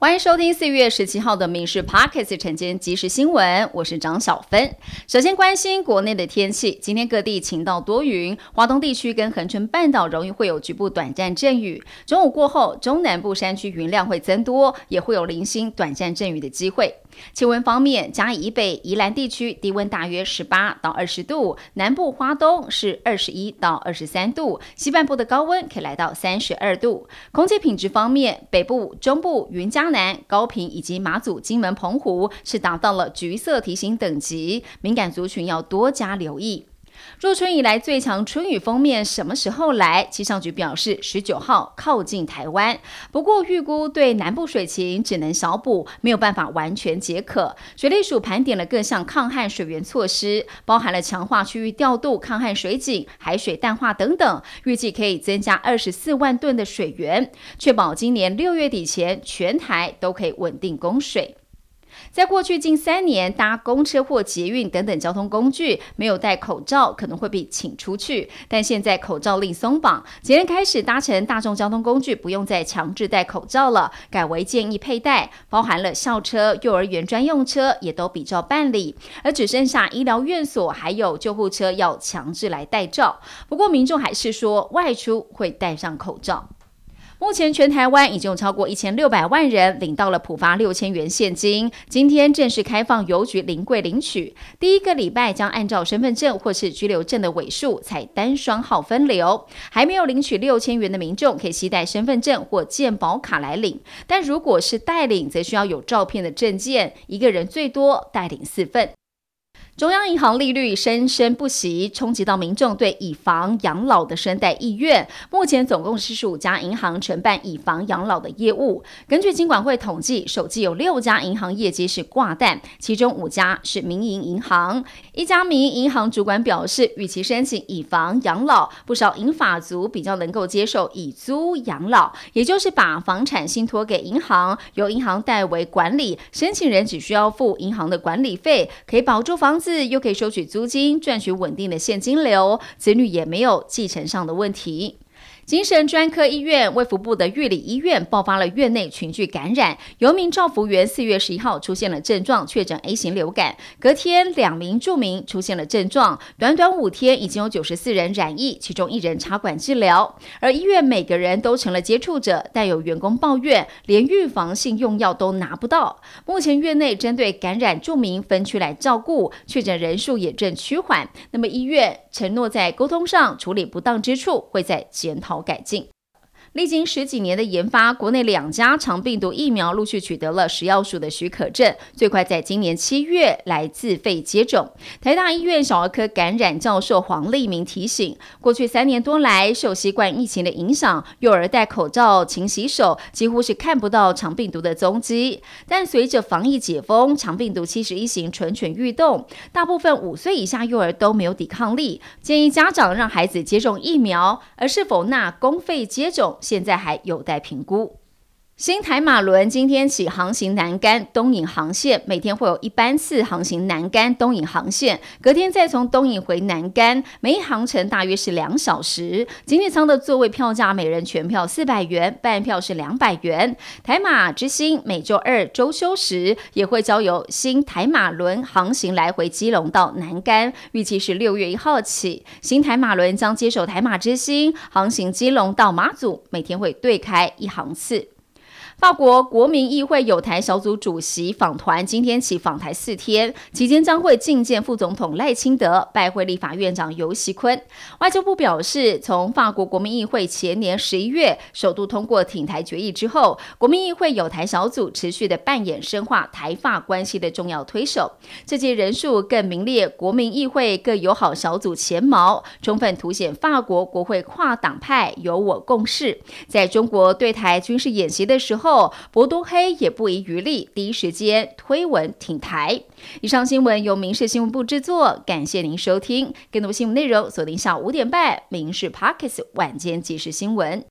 欢迎收听四月十七号的《民事 Pockets 晨间即时新闻》，我是张小芬。首先关心国内的天气，今天各地晴到多云，华东地区跟恒春半岛容易会有局部短暂阵雨。中午过后，中南部山区云量会增多，也会有零星短暂阵雨的机会。气温方面，嘉义以北、宜兰地区低温大约十八到二十度，南部花东是二十一到二十三度，西半部的高温可以来到三十二度。空气品质方面，北部、中部、云嘉南、高平以及马祖、金门、澎湖是达到了橘色提醒等级，敏感族群要多加留意。入春以来最强春雨封面什么时候来？气象局表示，十九号靠近台湾，不过预估对南部水情只能小补，没有办法完全解渴。水利署盘点了各项抗旱水源措施，包含了强化区域调度、抗旱水井、海水淡化等等，预计可以增加二十四万吨的水源，确保今年六月底前全台都可以稳定供水。在过去近三年，搭公车或捷运等等交通工具，没有戴口罩可能会被请出去。但现在口罩令松绑，今天开始搭乘大众交通工具不用再强制戴口罩了，改为建议佩戴。包含了校车、幼儿园专用车也都比照办理，而只剩下医疗院所还有救护车要强制来戴罩。不过民众还是说外出会戴上口罩。目前全台湾已经有超过一千六百万人领到了普发六千元现金。今天正式开放邮局临柜领取，第一个礼拜将按照身份证或是居留证的尾数采单双号分流。还没有领取六千元的民众可以携带身份证或健保卡来领，但如果是代领，则需要有照片的证件，一个人最多代领四份。中央银行利率生生不息，冲击到民众对以房养老的生贷意愿。目前总共是十五家银行承办以房养老的业务。根据金管会统计，首季有六家银行业绩是挂单，其中五家是民营银行。一家民营银行主管表示，与其申请以房养老，不少银法族比较能够接受以租养老，也就是把房产信托给银行，由银行代为管理，申请人只需要付银行的管理费，可以保住房子。又可以收取租金，赚取稳定的现金流，子女也没有继承上的问题。精神专科医院卫福部的玉里医院爆发了院内群聚感染，有名照服员四月十一号出现了症状，确诊 A 型流感。隔天两名住民出现了症状，短短五天已经有九十四人染疫，其中一人插管治疗。而医院每个人都成了接触者，但有员工抱怨连预防性用药都拿不到。目前院内针对感染住民分区来照顾，确诊人数也正趋缓。那么医院承诺在沟通上处理不当之处，会在检讨。改进。历经十几年的研发，国内两家长病毒疫苗陆续取得了食药署的许可证，最快在今年七月来自费接种。台大医院小儿科感染教授黄立明提醒，过去三年多来，受新冠疫情的影响，幼儿戴口罩、勤洗手，几乎是看不到长病毒的踪迹。但随着防疫解封，长病毒七十一型蠢蠢欲动，大部分五岁以下幼儿都没有抵抗力。建议家长让孩子接种疫苗，而是否纳公费接种？现在还有待评估。新台马轮今天起航行南干东引航线，每天会有一班次航行南干东引航线，隔天再从东引回南干，每一航程大约是两小时。经济舱的座位票价每人全票四百元，半票是两百元。台马之星每周二周休时也会交由新台马轮航行来回基隆到南干，预计是六月一号起，新台马轮将接手台马之星航行基隆到马祖，每天会对开一航次。法国国民议会有台小组主席访团今天起访台四天，期间将会觐见副总统赖清德，拜会立法院长尤锡坤。外交部表示，从法国国民议会前年十一月首度通过挺台决议之后，国民议会有台小组持续的扮演深化台法关系的重要推手。这届人数更名列国民议会各友好小组前茅，充分凸显法国国会跨党派有我共识。在中国对台军事演习的时候。后，博多黑也不遗余力，第一时间推文挺台。以上新闻由民事新闻部制作，感谢您收听。更多新闻内容锁定下午五点半《民事 Pockets 晚间即时新闻》。